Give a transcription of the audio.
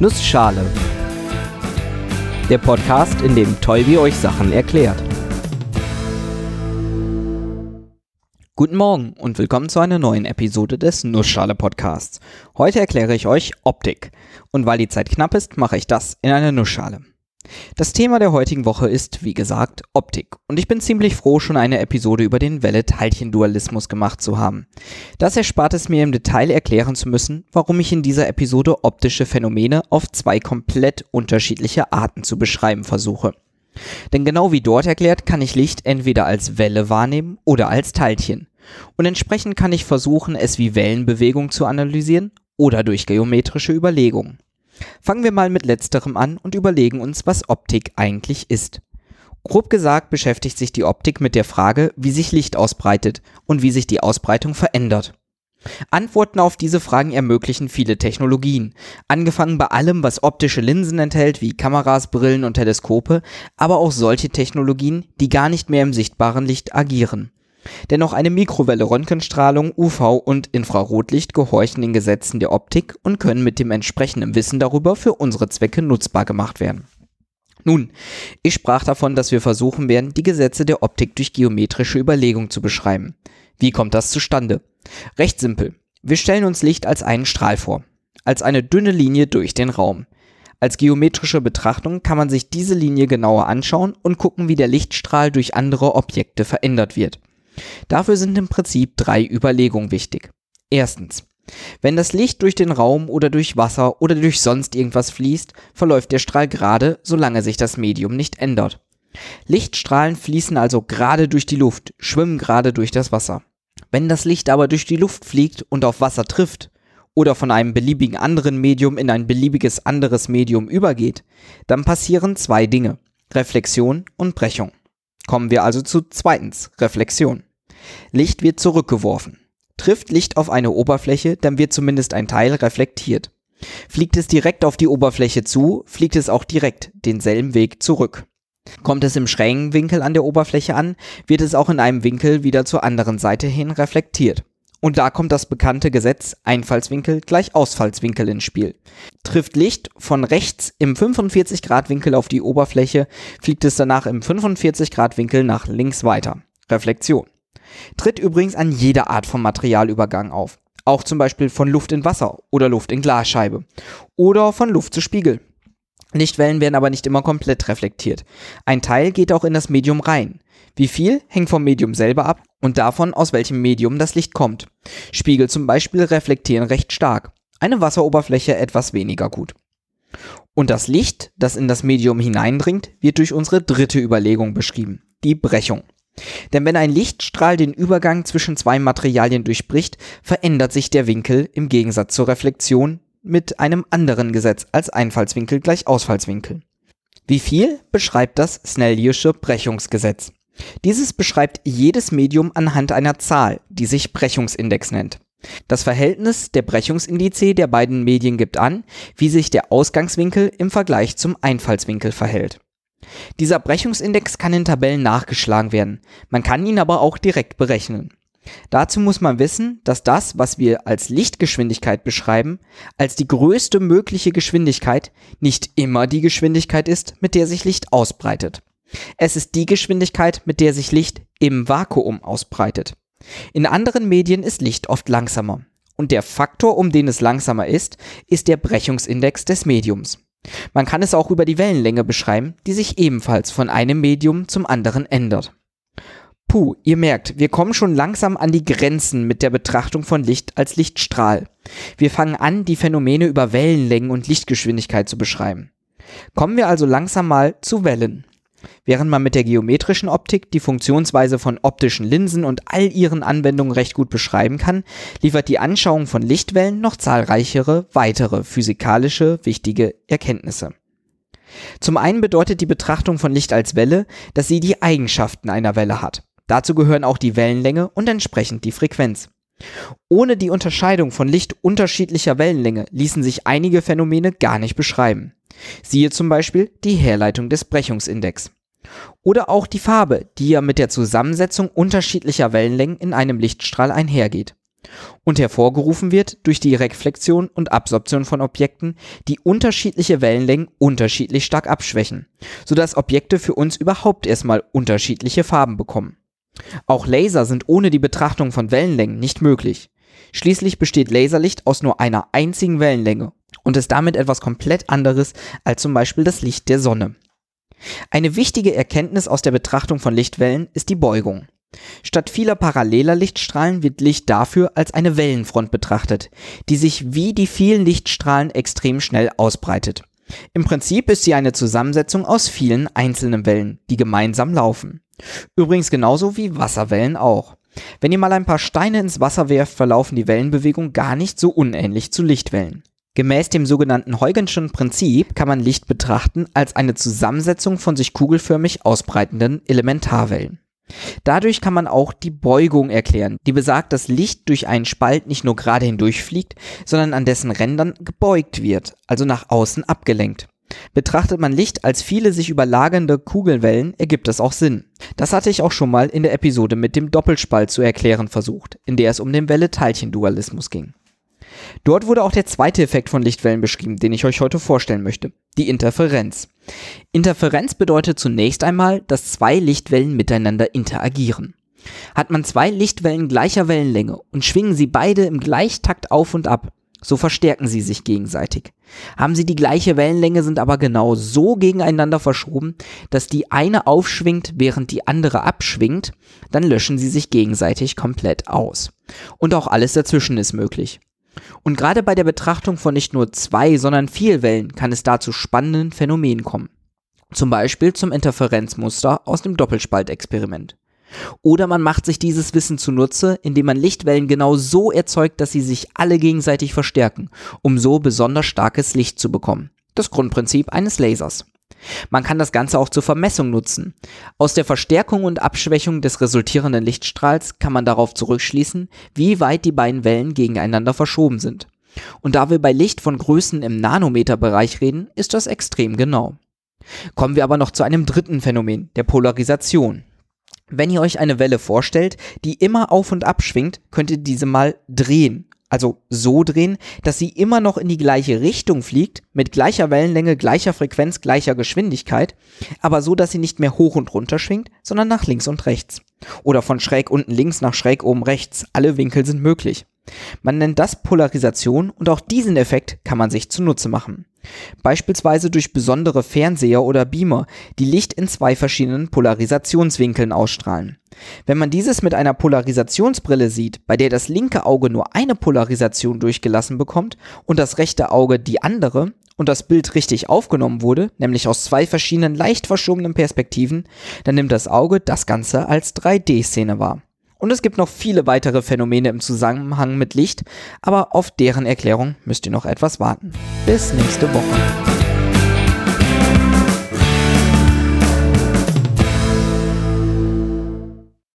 Nussschale. Der Podcast, in dem Tolbi euch Sachen erklärt. Guten Morgen und willkommen zu einer neuen Episode des Nussschale Podcasts. Heute erkläre ich euch Optik. Und weil die Zeit knapp ist, mache ich das in einer Nussschale. Das Thema der heutigen Woche ist, wie gesagt, Optik. Und ich bin ziemlich froh, schon eine Episode über den Welle-Teilchen-Dualismus gemacht zu haben. Das erspart es mir im Detail erklären zu müssen, warum ich in dieser Episode optische Phänomene auf zwei komplett unterschiedliche Arten zu beschreiben versuche. Denn genau wie dort erklärt, kann ich Licht entweder als Welle wahrnehmen oder als Teilchen. Und entsprechend kann ich versuchen, es wie Wellenbewegung zu analysieren oder durch geometrische Überlegungen. Fangen wir mal mit letzterem an und überlegen uns, was Optik eigentlich ist. Grob gesagt beschäftigt sich die Optik mit der Frage, wie sich Licht ausbreitet und wie sich die Ausbreitung verändert. Antworten auf diese Fragen ermöglichen viele Technologien, angefangen bei allem, was optische Linsen enthält, wie Kameras, Brillen und Teleskope, aber auch solche Technologien, die gar nicht mehr im sichtbaren Licht agieren. Dennoch eine Mikrowelle, Röntgenstrahlung, UV und Infrarotlicht gehorchen den Gesetzen der Optik und können mit dem entsprechenden Wissen darüber für unsere Zwecke nutzbar gemacht werden. Nun, ich sprach davon, dass wir versuchen werden, die Gesetze der Optik durch geometrische Überlegung zu beschreiben. Wie kommt das zustande? Recht simpel. Wir stellen uns Licht als einen Strahl vor, als eine dünne Linie durch den Raum. Als geometrische Betrachtung kann man sich diese Linie genauer anschauen und gucken, wie der Lichtstrahl durch andere Objekte verändert wird. Dafür sind im Prinzip drei Überlegungen wichtig. Erstens. Wenn das Licht durch den Raum oder durch Wasser oder durch sonst irgendwas fließt, verläuft der Strahl gerade, solange sich das Medium nicht ändert. Lichtstrahlen fließen also gerade durch die Luft, schwimmen gerade durch das Wasser. Wenn das Licht aber durch die Luft fliegt und auf Wasser trifft oder von einem beliebigen anderen Medium in ein beliebiges anderes Medium übergeht, dann passieren zwei Dinge, Reflexion und Brechung. Kommen wir also zu zweitens, Reflexion. Licht wird zurückgeworfen. Trifft Licht auf eine Oberfläche, dann wird zumindest ein Teil reflektiert. Fliegt es direkt auf die Oberfläche zu, fliegt es auch direkt denselben Weg zurück. Kommt es im schrägen Winkel an der Oberfläche an, wird es auch in einem Winkel wieder zur anderen Seite hin reflektiert. Und da kommt das bekannte Gesetz Einfallswinkel gleich Ausfallswinkel ins Spiel. Trifft Licht von rechts im 45 Grad Winkel auf die Oberfläche, fliegt es danach im 45 Grad Winkel nach links weiter. Reflexion. Tritt übrigens an jeder Art von Materialübergang auf. Auch zum Beispiel von Luft in Wasser oder Luft in Glasscheibe. Oder von Luft zu Spiegel. Lichtwellen werden aber nicht immer komplett reflektiert. Ein Teil geht auch in das Medium rein. Wie viel hängt vom Medium selber ab und davon, aus welchem Medium das Licht kommt. Spiegel zum Beispiel reflektieren recht stark, eine Wasseroberfläche etwas weniger gut. Und das Licht, das in das Medium hineindringt, wird durch unsere dritte Überlegung beschrieben, die Brechung. Denn wenn ein Lichtstrahl den Übergang zwischen zwei Materialien durchbricht, verändert sich der Winkel im Gegensatz zur Reflexion mit einem anderen Gesetz als Einfallswinkel gleich Ausfallswinkel. Wie viel beschreibt das Snelliusche Brechungsgesetz? Dieses beschreibt jedes Medium anhand einer Zahl, die sich Brechungsindex nennt. Das Verhältnis der Brechungsindice der beiden Medien gibt an, wie sich der Ausgangswinkel im Vergleich zum Einfallswinkel verhält. Dieser Brechungsindex kann in Tabellen nachgeschlagen werden, man kann ihn aber auch direkt berechnen. Dazu muss man wissen, dass das, was wir als Lichtgeschwindigkeit beschreiben, als die größte mögliche Geschwindigkeit nicht immer die Geschwindigkeit ist, mit der sich Licht ausbreitet. Es ist die Geschwindigkeit, mit der sich Licht im Vakuum ausbreitet. In anderen Medien ist Licht oft langsamer. Und der Faktor, um den es langsamer ist, ist der Brechungsindex des Mediums. Man kann es auch über die Wellenlänge beschreiben, die sich ebenfalls von einem Medium zum anderen ändert. Puh, ihr merkt, wir kommen schon langsam an die Grenzen mit der Betrachtung von Licht als Lichtstrahl. Wir fangen an, die Phänomene über Wellenlängen und Lichtgeschwindigkeit zu beschreiben. Kommen wir also langsam mal zu Wellen. Während man mit der geometrischen Optik die Funktionsweise von optischen Linsen und all ihren Anwendungen recht gut beschreiben kann, liefert die Anschauung von Lichtwellen noch zahlreichere weitere physikalische wichtige Erkenntnisse. Zum einen bedeutet die Betrachtung von Licht als Welle, dass sie die Eigenschaften einer Welle hat. Dazu gehören auch die Wellenlänge und entsprechend die Frequenz. Ohne die Unterscheidung von Licht unterschiedlicher Wellenlänge ließen sich einige Phänomene gar nicht beschreiben. Siehe zum Beispiel die Herleitung des Brechungsindex. Oder auch die Farbe, die ja mit der Zusammensetzung unterschiedlicher Wellenlängen in einem Lichtstrahl einhergeht. und hervorgerufen wird durch die Reflexion und Absorption von Objekten, die unterschiedliche Wellenlängen unterschiedlich stark abschwächen, sodass Objekte für uns überhaupt erstmal unterschiedliche Farben bekommen. Auch Laser sind ohne die Betrachtung von Wellenlängen nicht möglich. Schließlich besteht Laserlicht aus nur einer einzigen Wellenlänge und ist damit etwas komplett anderes als zum Beispiel das Licht der Sonne. Eine wichtige Erkenntnis aus der Betrachtung von Lichtwellen ist die Beugung. Statt vieler paralleler Lichtstrahlen wird Licht dafür als eine Wellenfront betrachtet, die sich wie die vielen Lichtstrahlen extrem schnell ausbreitet. Im Prinzip ist sie eine Zusammensetzung aus vielen einzelnen Wellen, die gemeinsam laufen. Übrigens genauso wie Wasserwellen auch. Wenn ihr mal ein paar Steine ins Wasser werft, verlaufen die Wellenbewegungen gar nicht so unähnlich zu Lichtwellen. Gemäß dem sogenannten Huygenschen Prinzip kann man Licht betrachten als eine Zusammensetzung von sich kugelförmig ausbreitenden Elementarwellen. Dadurch kann man auch die Beugung erklären, die besagt, dass Licht durch einen Spalt nicht nur gerade hindurchfliegt, sondern an dessen Rändern gebeugt wird, also nach außen abgelenkt. Betrachtet man Licht als viele sich überlagernde Kugelwellen, ergibt das auch Sinn. Das hatte ich auch schon mal in der Episode mit dem Doppelspalt zu erklären versucht, in der es um den Welle-Teilchen-Dualismus ging. Dort wurde auch der zweite Effekt von Lichtwellen beschrieben, den ich euch heute vorstellen möchte, die Interferenz. Interferenz bedeutet zunächst einmal, dass zwei Lichtwellen miteinander interagieren. Hat man zwei Lichtwellen gleicher Wellenlänge und schwingen sie beide im Gleichtakt auf und ab, so verstärken sie sich gegenseitig. Haben sie die gleiche Wellenlänge, sind aber genau so gegeneinander verschoben, dass die eine aufschwingt, während die andere abschwingt, dann löschen sie sich gegenseitig komplett aus. Und auch alles dazwischen ist möglich. Und gerade bei der Betrachtung von nicht nur zwei, sondern vier Wellen kann es da zu spannenden Phänomenen kommen. Zum Beispiel zum Interferenzmuster aus dem Doppelspaltexperiment. Oder man macht sich dieses Wissen zunutze, indem man Lichtwellen genau so erzeugt, dass sie sich alle gegenseitig verstärken, um so besonders starkes Licht zu bekommen. Das Grundprinzip eines Lasers. Man kann das Ganze auch zur Vermessung nutzen. Aus der Verstärkung und Abschwächung des resultierenden Lichtstrahls kann man darauf zurückschließen, wie weit die beiden Wellen gegeneinander verschoben sind. Und da wir bei Licht von Größen im Nanometerbereich reden, ist das extrem genau. Kommen wir aber noch zu einem dritten Phänomen, der Polarisation. Wenn ihr euch eine Welle vorstellt, die immer auf und ab schwingt, könnt ihr diese mal drehen also so drehen, dass sie immer noch in die gleiche Richtung fliegt, mit gleicher Wellenlänge, gleicher Frequenz, gleicher Geschwindigkeit, aber so, dass sie nicht mehr hoch und runter schwingt, sondern nach links und rechts. Oder von schräg unten links nach schräg oben rechts. Alle Winkel sind möglich. Man nennt das Polarisation und auch diesen Effekt kann man sich zunutze machen. Beispielsweise durch besondere Fernseher oder Beamer, die Licht in zwei verschiedenen Polarisationswinkeln ausstrahlen. Wenn man dieses mit einer Polarisationsbrille sieht, bei der das linke Auge nur eine Polarisation durchgelassen bekommt und das rechte Auge die andere, und das Bild richtig aufgenommen wurde, nämlich aus zwei verschiedenen leicht verschobenen Perspektiven, dann nimmt das Auge das Ganze als 3D-Szene wahr. Und es gibt noch viele weitere Phänomene im Zusammenhang mit Licht, aber auf deren Erklärung müsst ihr noch etwas warten. Bis nächste Woche.